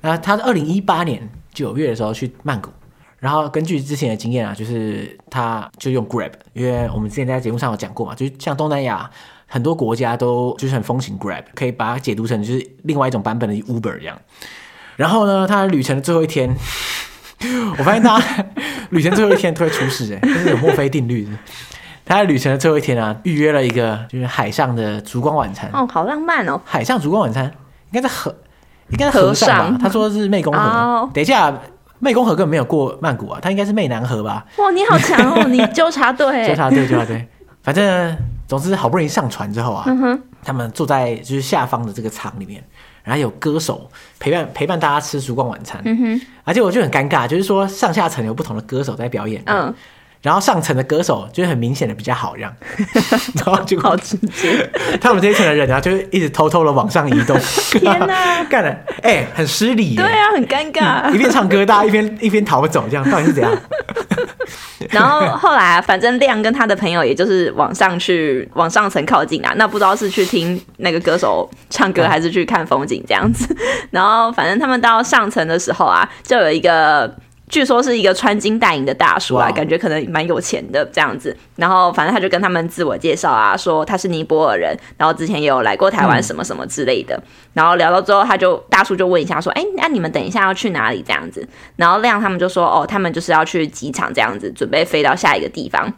那他是二零一八年九月的时候去曼谷，然后根据之前的经验啊，就是他就用 Grab，因为我们之前在节目上有讲过嘛，就是像东南亚。很多国家都就是很风行 Grab，可以把它解读成就是另外一种版本的 Uber 这样。然后呢，他旅程的最后一天，我发现他旅程最后一天都会出事，哎，这是有墨菲定律的。他在旅程的最后一天啊，预约了一个就是海上的烛光晚餐。哦，好浪漫哦！海上烛光晚餐应该在河，应该在河上吧？上他说是湄公河。哦、等一下，湄公河根本没有过曼谷啊，他应该是湄南河吧？哇，你好强哦！你纠察队，纠察队，纠察队，反正。总之，好不容易上船之后啊，嗯、他们坐在就是下方的这个舱里面，然后有歌手陪伴陪伴大家吃烛光晚餐，嗯、哼而且我就很尴尬，就是说上下层有不同的歌手在表演，嗯，然后上层的歌手就是很明显的比较好，这样，然后就好直接，他们这一层的人啊，就一直偷偷的往上移动，天哪，干了，哎、欸，很失礼，对啊，很尴尬，嗯、一边唱歌，大家一边一边逃走，这样到底是怎样？然后后来啊，反正亮跟他的朋友，也就是往上去，往上层靠近啊。那不知道是去听那个歌手唱歌，还是去看风景这样子。然后反正他们到上层的时候啊，就有一个。据说是一个穿金戴银的大叔啊感觉可能蛮有钱的这样子。然后反正他就跟他们自我介绍啊，说他是尼泊尔人，然后之前也有来过台湾什么什么之类的。嗯、然后聊到之后，他就大叔就问一下说：“哎，那你们等一下要去哪里？”这样子。然后亮他们就说：“哦，他们就是要去机场这样子，准备飞到下一个地方。”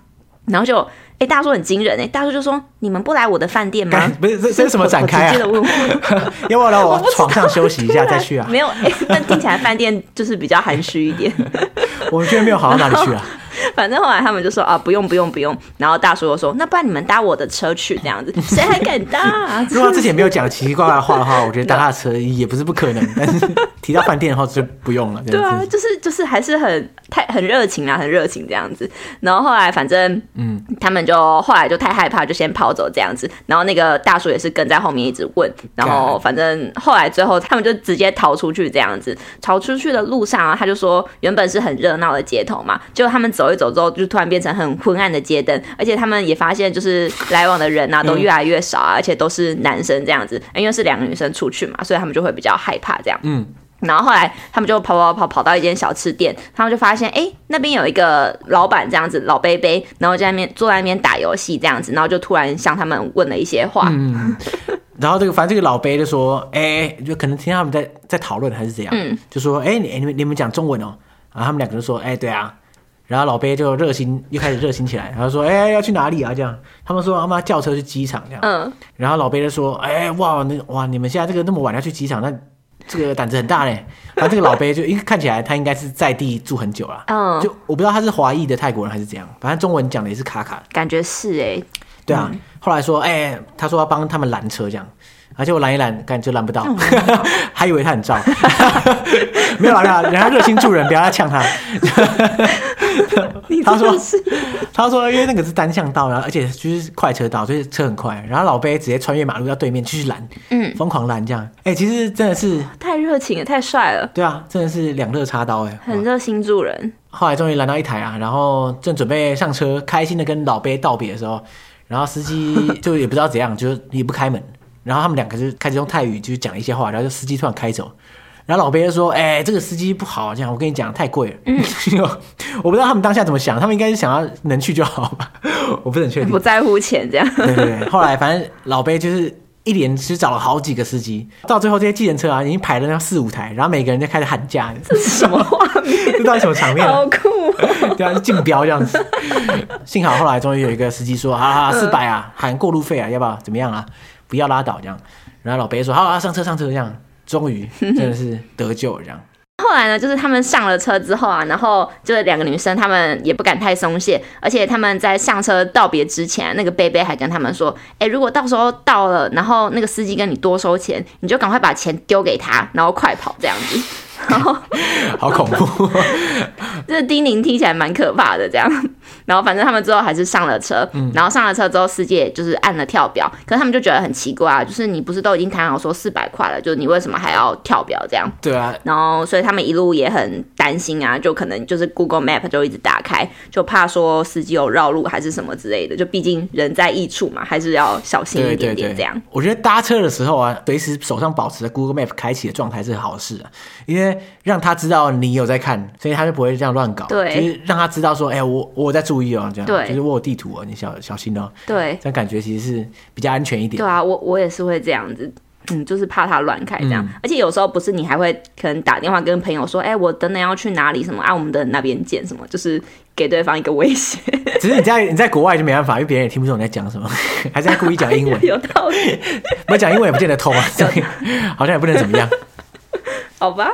然后就。哎，大叔很惊人哎！大叔就说：“你们不来我的饭店吗？”不是，这这是什么展开啊？直接的问我，要不要来我床上休息一下再去啊？没有，哎，但听起来饭店就是比较含蓄一点。我们居然没有好到哪里去啊！反正后来他们就说啊，不用不用不用。然后大叔又说，那不然你们搭我的车去这样子，谁还敢搭啊？如果他之前没有讲奇奇怪怪的话的话，我觉得搭他的车也不是不可能。但是提到饭店的话就不用了。对啊，就是就是还是很太很热情啊，很热情这样子。然后后来反正嗯，他们就后来就太害怕，就先跑走这样子。然后那个大叔也是跟在后面一直问。然后反正后来最后他们就直接逃出去这样子。逃出去的路上啊，他就说原本是很热闹的街头嘛，就他们走一走之后，就突然变成很昏暗的街灯，而且他们也发现，就是来往的人啊都越来越少啊，而且都是男生这样子，因为是两个女生出去嘛，所以他们就会比较害怕这样。嗯，然后后来他们就跑跑跑跑到一间小吃店，他们就发现，哎、欸，那边有一个老板这样子，老杯杯，然后在那边坐在那边打游戏这样子，然后就突然向他们问了一些话。嗯，然后这个反正这个老杯就说，哎、欸，就可能听他们在在讨论还是怎样，嗯，就说，哎、欸，你你们你们讲中文哦，然后他们两个就说，哎、欸，对啊。然后老贝就热心，又开始热心起来。然后说：“哎，要去哪里啊？”这样，他们说：“他妈叫车去机场。”这样。嗯。然后老贝就说：“哎，哇，那哇，你们现在这个那么晚要去机场，那这个胆子很大嘞。然后这个老杯就因为看起来他应该是在地住很久了，嗯，就我不知道他是华裔的泰国人还是怎样，反正中文讲的也是卡卡，感觉是哎、欸，对啊。嗯、后来说，哎、欸，他说要帮他们拦车这样。而且我拦一拦，感觉拦不到，还以为他很罩，没有啦，人家热心助人，不要再呛他。他说，他说，因为那个是单向道，然后而且就是快车道，所以车很快。然后老贝直接穿越马路到对面继续拦，嗯，疯狂拦这样。哎、欸，其实真的是太热情了，太帅了。对啊，真的是两肋插刀哎，很热心助人。后来终于拦到一台啊，然后正准备上车，开心的跟老贝道别的时候，然后司机就也不知道怎样，就也不开门。然后他们两个就开始用泰语，就是讲一些话，然后就司机突然开走，然后老贝就说：“哎、欸，这个司机不好，这样我跟你讲太贵了。嗯” 我不知道他们当下怎么想，他们应该是想要能去就好吧，我不是很确定，不在乎钱这样。对对对，后来反正老贝就是一连其实找了好几个司机，到最后这些计程车啊已经排了那四五台，然后每个人就开始喊价。这是什么画面？这到底什么场面？好酷、哦！对啊，是竞标这样子。幸好后来终于有一个司机说：“啊，四百啊，含过路费啊，要不要？怎么样啊？”不要拉倒这样，然后老贝说：“好，好，上车，上车。”这样，终于真的是得救了这样。后来呢，就是他们上了车之后啊，然后就是两个女生，她们也不敢太松懈，而且他们在上车道别之前，那个贝贝还跟他们说：“哎，如果到时候到了，然后那个司机跟你多收钱，你就赶快把钱丢给他，然后快跑这样子。”然 后好恐怖，这叮咛听起来蛮可怕的，这样。然后反正他们之后还是上了车，嗯、然后上了车之后，司机也就是按了跳表，可是他们就觉得很奇怪啊，就是你不是都已经谈好说四百块了，就你为什么还要跳表这样？对啊。然后所以他们一路也很担心啊，就可能就是 Google Map 就一直打开，就怕说司机有绕路还是什么之类的，就毕竟人在异处嘛，还是要小心一点点这样。对对对，我觉得搭车的时候啊，随时手上保持着 Google Map 开启的状态是好事啊，因为让他知道你有在看，所以他就不会这样乱搞。对，就是让他知道说，哎、欸，我我在注意哦，这样。对，就是我有地图哦，你小小心哦。对，这样感觉其实是比较安全一点。对啊，我我也是会这样子，嗯，就是怕他乱开这样。嗯、而且有时候不是你还会可能打电话跟朋友说，哎、欸，我等等要去哪里什么啊，我们的那边见什么，就是给对方一个威胁。只是你在你在国外就没办法，因为别人也听不懂你在讲什么，还是在故意讲英文。有道理，我讲英文也不见得通啊，好像也不能怎么样。好吧。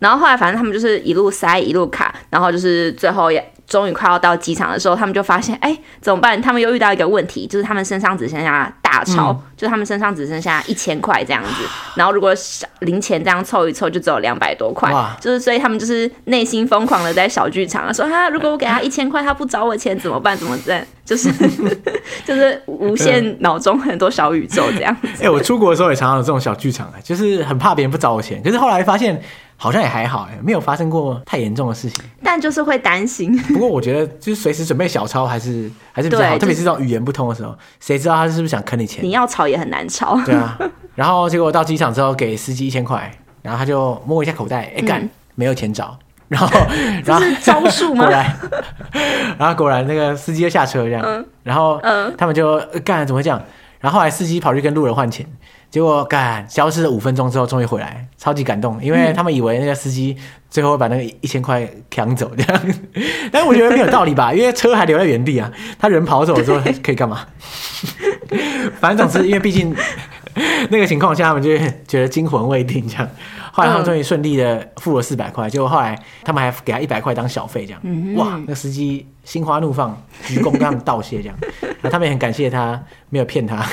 然后后来，反正他们就是一路塞一路卡，然后就是最后也终于快要到机场的时候，他们就发现，哎，怎么办？他们又遇到一个问题，就是他们身上只剩下大钞，嗯、就是他们身上只剩下一千块这样子。然后如果零钱这样凑一凑，就只有两百多块。就是所以他们就是内心疯狂的在小剧场说，哈，如果我给他 一千块，他不找我钱怎么办？怎么办？就是 就是无限脑中很多小宇宙这样子。哎，我出国的时候也常常有这种小剧场，就是很怕别人不找我钱，可是后来发现。好像也还好哎，没有发生过太严重的事情，但就是会担心。不过我觉得，就是随时准备小抄还是还是比较好，特别是这种语言不通的时候，谁知道他是不是想坑你钱？你要吵也很难吵。对啊，然后结果到机场之后，给司机一千块，然后他就摸一下口袋，哎干，没有钱找，然后 然后是招数吗？果然，然后果然那个司机就下车这样，然后他们就干，怎么会这样？然后后来司机跑去跟路人换钱。结果干消失了五分钟之后，终于回来，超级感动，因为他们以为那个司机最后会把那个一千块抢走这样，但我觉得没有道理吧，因为车还留在原地啊，他人跑走之后可以干嘛？反正总之，因为毕竟那个情况下，他们就觉得惊魂未定这样。后来他们终于顺利的付了四百块，结果后来他们还给他一百块当小费这样。哇，那个司机心花怒放，鞠躬跟他们道谢这样，那他们也很感谢他没有骗他。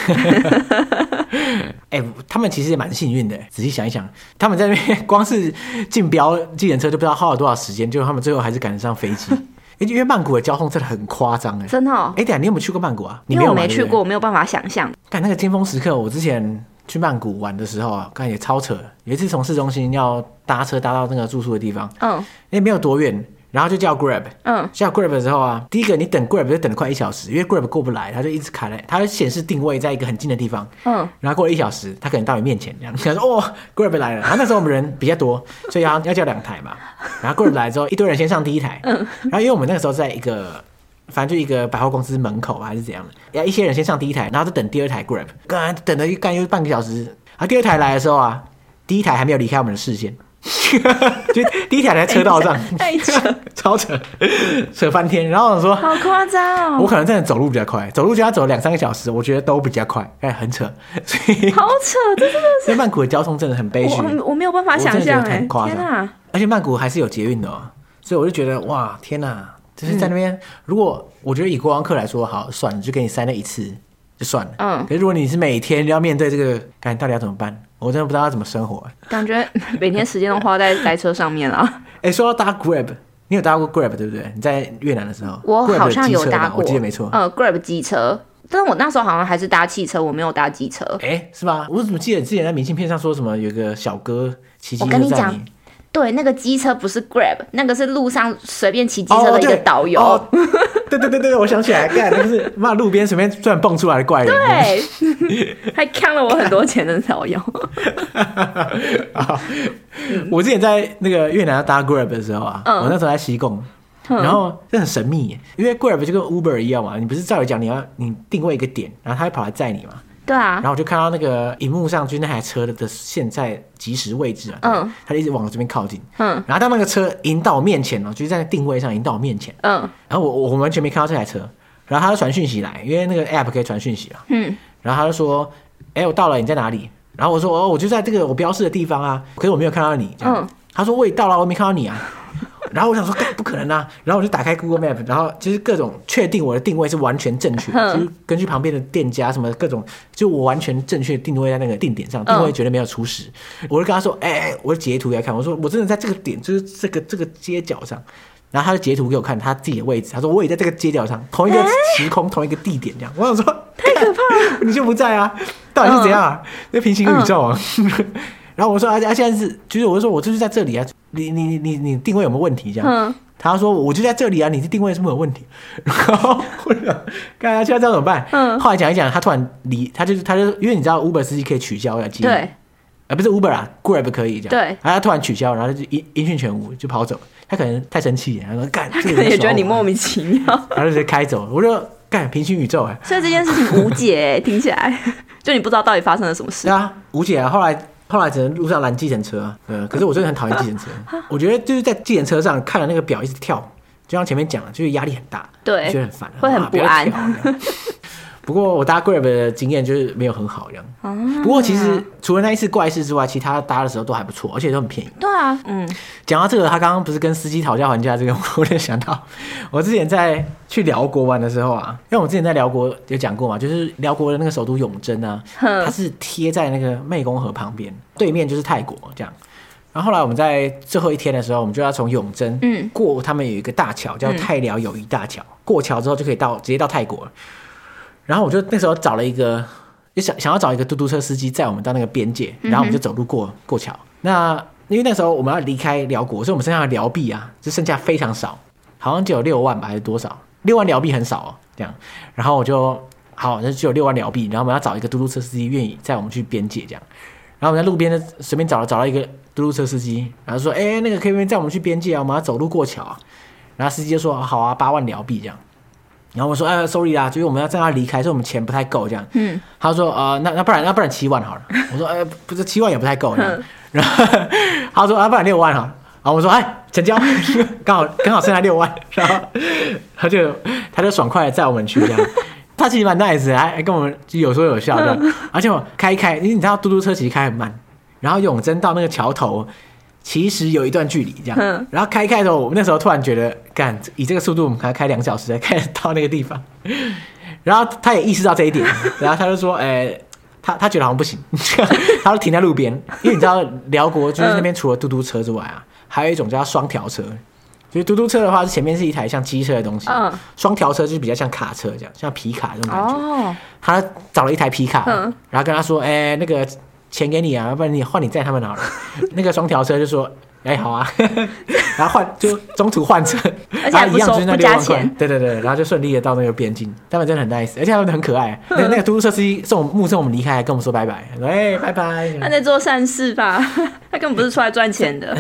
哎、欸，他们其实也蛮幸运的。仔细想一想，他们在那边光是竞标计程车就不知道耗了多少时间，就他们最后还是赶得上飞机。因为曼谷的交通真的很夸张哎，真的。哎，等下你有没有去过曼谷啊？你没有，没去过，我没有办法想象。看那个尖峰时刻，我之前。去曼谷玩的时候啊，看也超扯。有一次从市中心要搭车搭到那个住宿的地方，嗯，也没有多远，然后就叫 Grab，嗯，叫 Grab 的时候啊，第一个你等 Grab 就等了快一小时，因为 Grab 过不来，他就一直卡在，他显示定位在一个很近的地方，嗯，然后过了一小时，他可能到你面前这样，想说哦，Grab 来了，然后那时候我们人比较多，所以要要叫两台嘛，然后 Grab 来之后，一堆人先上第一台，嗯，然后因为我们那个时候在一个。反正就一个百货公司门口还是怎样的，要一些人先上第一台，然后就等第二台 Grab，刚等了一干又半个小时，啊，第二台来的时候啊，第一台还没有离开我们的视线，就第一台在车道上，太扯，超扯，扯翻天。然后我说，好夸张哦！我可能真的走路比较快，走路就要走两三个小时，我觉得都比较快，哎，很扯。所以好扯，这真的是。曼谷的交通真的很悲剧，我我没有办法想象，哎，天哪！而且曼谷还是有捷运的，所以我就觉得哇，天哪！就是在那边，如果我觉得以国王客来说，好算了，就给你塞那一次就算了。嗯。可是如果你是每天要面对这个，感觉到底要怎么办？我真的不知道要怎么生活。感觉 每天时间都花在塞车上面了。哎、欸，说到搭 Grab，你有搭过 Grab 对不对？你在越南的时候，我好像有搭过，我记得没错。呃，Grab 机车，但是我那时候好像还是搭汽车，我没有搭机车。哎、欸，是吧？我怎么记得你之前在明信片上说什么有个小哥骑机车？我跟你讲。对，那个机车不是 Grab，那个是路上随便骑机车的一个导游。哦对，哦、对对对对，我想起来，干就是骂路边随便突然蹦出来的怪人，对，还坑了我很多钱的导游。我之前在那个越南要搭 Grab 的时候啊，嗯、我那时候在西贡，然后这很神秘，因为 Grab 就跟 Uber 一样嘛，你不是照理讲你要你定位一个点，然后他会跑来载你嘛。对啊，然后我就看到那个荧幕上，就是那台车的现在即时位置啊，嗯，他就一直往我这边靠近，嗯，然后当那个车迎到我面前了，就是在定位上迎到我面前，嗯，然后我我完全没看到这台车，然后他就传讯息来，因为那个 app 可以传讯息啊，嗯，然后他就说，哎，我到了，你在哪里？然后我说，哦，我就在这个我标示的地方啊，可是我没有看到你，这样，嗯，他说我也到了，我没看到你啊。然后我想说，不可能啊！然后我就打开 Google Map，然后就是各种确定我的定位是完全正确，就是根据旁边的店家什么各种，就我完全正确定位在那个定点上，定位绝对没有出事。我就跟他说：“哎哎，我就截图给他看，我说我真的在这个点，就是这个这个街角上。”然后他就截图给我看他自己的位置，他说：“我也在这个街角上，同一个时空，同一个地点。”这样，我想说太可怕了，你就不在啊？到底是怎样啊？那平行宇宙啊？然后我说：“啊啊，现在是，就是我就说我就是在这里啊。”你你你你你定位有没有问题？这样，嗯、他说我就在这里啊，你这定位是不是有问题？然后我讲，看他现在这样怎么办？嗯，后来讲一讲，他突然离，他就是他就因为你知道 Uber 司机可以取消要机，对，啊不是 Uber 啊，Grab 可以这样，对，然后他突然取消，然后就音音讯全无就跑走，他可能太生气了，他说干，他可能也觉得你莫名其妙，然后就直接开走。我就干平行宇宙哎，所以这件事情无解，听起来 就你不知道到底发生了什么事。对啊，无解啊，后来。后来只能路上拦计程车啊，嗯，可是我真的很讨厌计程车。我觉得就是在计程车上看了那个表一直跳，就像前面讲的，就是压力很大，对，觉得很烦，会很不安。不过我搭 Grab 的经验就是没有很好这样。不过其实除了那一次怪事之外，其他搭的时候都还不错，而且都很便宜。对啊，嗯。讲到这个，他刚刚不是跟司机讨价还价这个，我就想到我之前在去寮国玩的时候啊，因为我之前在寮国有讲过嘛，就是寮国的那个首都永珍啊，它是贴在那个湄公河旁边，对面就是泰国这样。然后后来我们在最后一天的时候，我们就要从永珍嗯过他们有一个大桥叫泰寮友谊大桥，过桥之后就可以到直接到泰国了。然后我就那时候找了一个，就想想要找一个嘟嘟车司机载我们到那个边界，然后我们就走路过过桥。那因为那时候我们要离开辽国，所以我们身上的辽币啊，就剩下非常少，好像只有六万吧，还是多少？六万辽币很少哦，这样。然后我就好，那就有六万辽币。然后我们要找一个嘟嘟车司机愿意载我们去边界，这样。然后我们在路边呢随便找了找到一个嘟嘟车司机，然后说：“哎，那个可以不可以载我们去边界啊？我们要走路过桥啊。”然后司机就说：“好啊，八万辽币这样。”然后我说：“哎，sorry 啦，就是我们要在那离开，所以我们钱不太够这样。”嗯，他说：“呃，那那不然那不然七万好了。”我说：“哎，不是七万也不太够。”然后他说：“啊，不然六万好。”然后我说：“哎，成交，刚好刚好剩下六万。”然后他就他就爽快的载我们去这样。他其实蛮 nice，还还跟我们有说有笑的。而且我开一开，因为你知道嘟嘟车其实开很慢，然后永珍到那个桥头。其实有一段距离这样，然后开一开的时候，我们那时候突然觉得，干以这个速度，我们可能开两小时才开到那个地方。然后他也意识到这一点，然后他就说：“哎、欸，他他觉得好像不行，他就停在路边，因为你知道辽国就是那边除了嘟嘟车之外啊，还有一种叫双条车。就是嘟嘟车的话，是前面是一台像机车的东西，双条车就是比较像卡车这样，像皮卡这种感觉。他找了一台皮卡，然后跟他说：‘哎、欸，那个。’钱给你啊，要不然你换你载他们好了。那个双条车就说：“哎、欸，好啊。”然后换就中途换车，而且一样就是那六万块。对对对，然后就顺利的到那个边境。他们真的很 nice，而且他们很可爱。那个那个出租车司机送目送我们离开，跟我们说拜拜。哎、欸，拜拜。他在做善事吧？他根本不是出来赚钱的。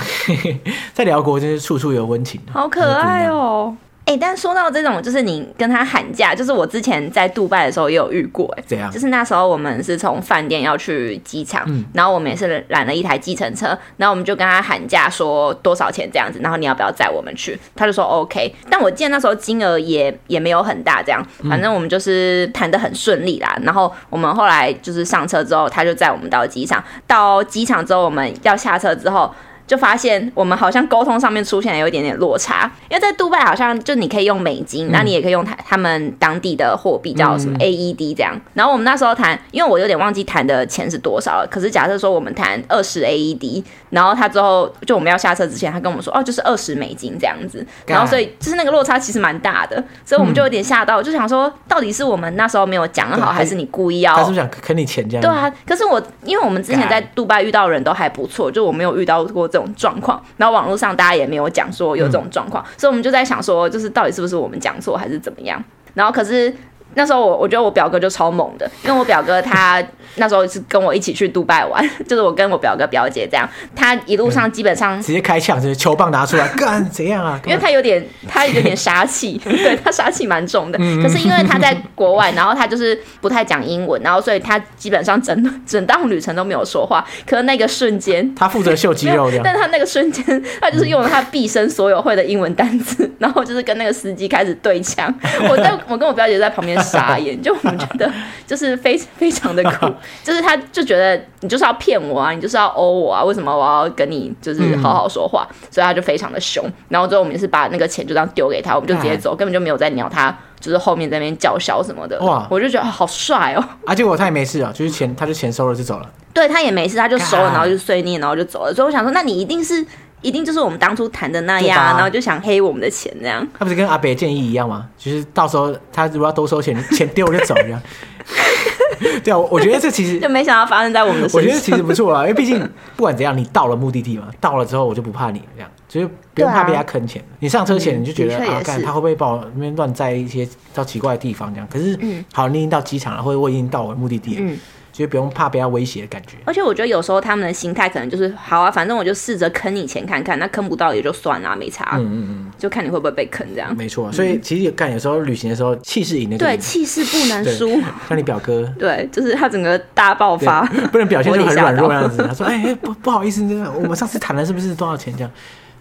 在辽国真是处处有温情，好可爱哦。哎、欸，但说到这种，就是你跟他喊价，就是我之前在杜拜的时候也有遇过，哎，怎样？就是那时候我们是从饭店要去机场，嗯，然后我们也是拦了一台计程车，然后我们就跟他喊价说多少钱这样子，然后你要不要载我们去？他就说 OK，但我记得那时候金额也也没有很大，这样，反正我们就是谈得很顺利啦。然后我们后来就是上车之后，他就载我们到机场，到机场之后我们要下车之后。就发现我们好像沟通上面出现了有一点点落差，因为在杜拜好像就你可以用美金，那、嗯、你也可以用他他们当地的货币叫什么 AED 这样。然后我们那时候谈，因为我有点忘记谈的钱是多少了。可是假设说我们谈二十 AED，然后他之后就我们要下车之前，他跟我们说哦，就是二十美金这样子。然后所以就是那个落差其实蛮大的，所以我们就有点吓到，就想说到底是我们那时候没有讲好，还是你故意要？他是不是想坑你钱这样？对啊。可是我因为我们之前在杜拜遇到的人都还不错，就我没有遇到过。这种状况，然后网络上大家也没有讲说有这种状况，所以我们就在想说，就是到底是不是我们讲错还是怎么样？然后可是那时候我我觉得我表哥就超猛的，因为我表哥他。那时候是跟我一起去杜拜玩，就是我跟我表哥表姐这样。他一路上基本上、嗯、直接开枪，就是球棒拿出来 干怎样啊？因为他有点他有点杀气，对他杀气蛮重的。可是因为他在国外，然后他就是不太讲英文，然后所以他基本上整整趟旅程都没有说话。可是那个瞬间，他负责秀肌肉的。但他那个瞬间，他就是用了他毕生所有会的英文单词，然后就是跟那个司机开始对枪。我在我跟我表姐在旁边傻眼，就我们觉得就是非非常的酷。就是他，就觉得你就是要骗我啊，你就是要殴我啊，为什么我要跟你就是好好说话？嗯、所以他就非常的凶。然后最后我们也是把那个钱就这样丢给他，我们就直接走，根本就没有再鸟他，就是后面在那边叫嚣什么的。哇，我就觉得好帅哦。啊，结果他也没事啊，就是钱，他就钱收了就走了。对，他也没事，他就收了，然后就碎念，然后就走了。所以我想说，那你一定是，一定就是我们当初谈的那样，然后就想黑我们的钱这样。他不是跟阿北建议一样吗？就是到时候他如果要多收钱，钱丢了就走这样。对啊，我觉得这其实 就没想到发生在我们的身上。我觉得其实不错啊，因为毕竟 不管怎样，你到了目的地嘛，到了之后我就不怕你这样，就是不用怕被他坑钱。啊、你上车前你就觉得、嗯、啊，干他会不会把我那边乱在一些到奇怪的地方这样？可是，嗯、好，你已经到机场了，或者我已经到我的目的地了。嗯就不用怕被他威胁的感觉，而且我觉得有时候他们的心态可能就是好啊，反正我就试着坑你钱看看，那坑不到也就算了，没差。嗯嗯嗯，就看你会不会被坑这样。没错，所以其实干有时候旅行的时候气势赢的对，气势不能输。像你表哥，对，就是他整个大爆发，不能表现就很软弱样子。他说：“哎、欸，不不好意思，我们上次谈的是不是多少钱这样？”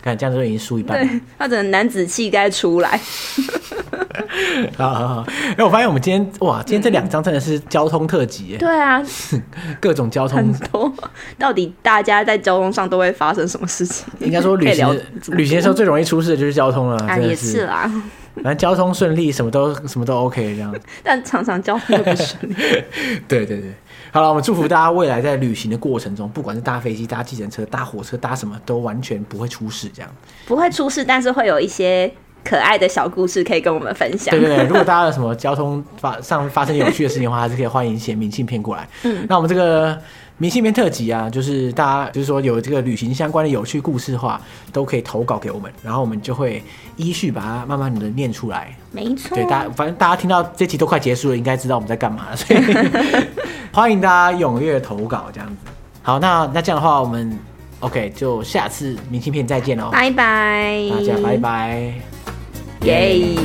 看这样就已经输一半。对，他整个男子气概出来。好好好，哎，我发现我们今天哇，今天这两张真的是交通特辑。对啊，各种交通很多。到底大家在交通上都会发生什么事情？应该说旅行旅行的时候最容易出事的就是交通了。啊，也是啦。反正交通顺利，什么都什么都 OK 这样。但常常交通都不顺利。对对对，好了，我们祝福大家未来在旅行的过程中，不管是搭飞机、搭计程车、搭火车、搭什么，都完全不会出事，这样。不会出事，但是会有一些。可爱的小故事可以跟我们分享。对对对，如果大家有什么交通发上发生有趣的事情的话，还是可以欢迎写明信片过来。嗯，那我们这个明信片特辑啊，就是大家就是说有这个旅行相关的有趣故事的话，都可以投稿给我们，然后我们就会依序把它慢慢的念出来。没错。对，大家反正大家听到这期都快结束了，应该知道我们在干嘛了，所以 欢迎大家踊跃投稿这样子。好，那那这样的话，我们 OK 就下次明信片再见哦，拜拜，大家拜拜。耶！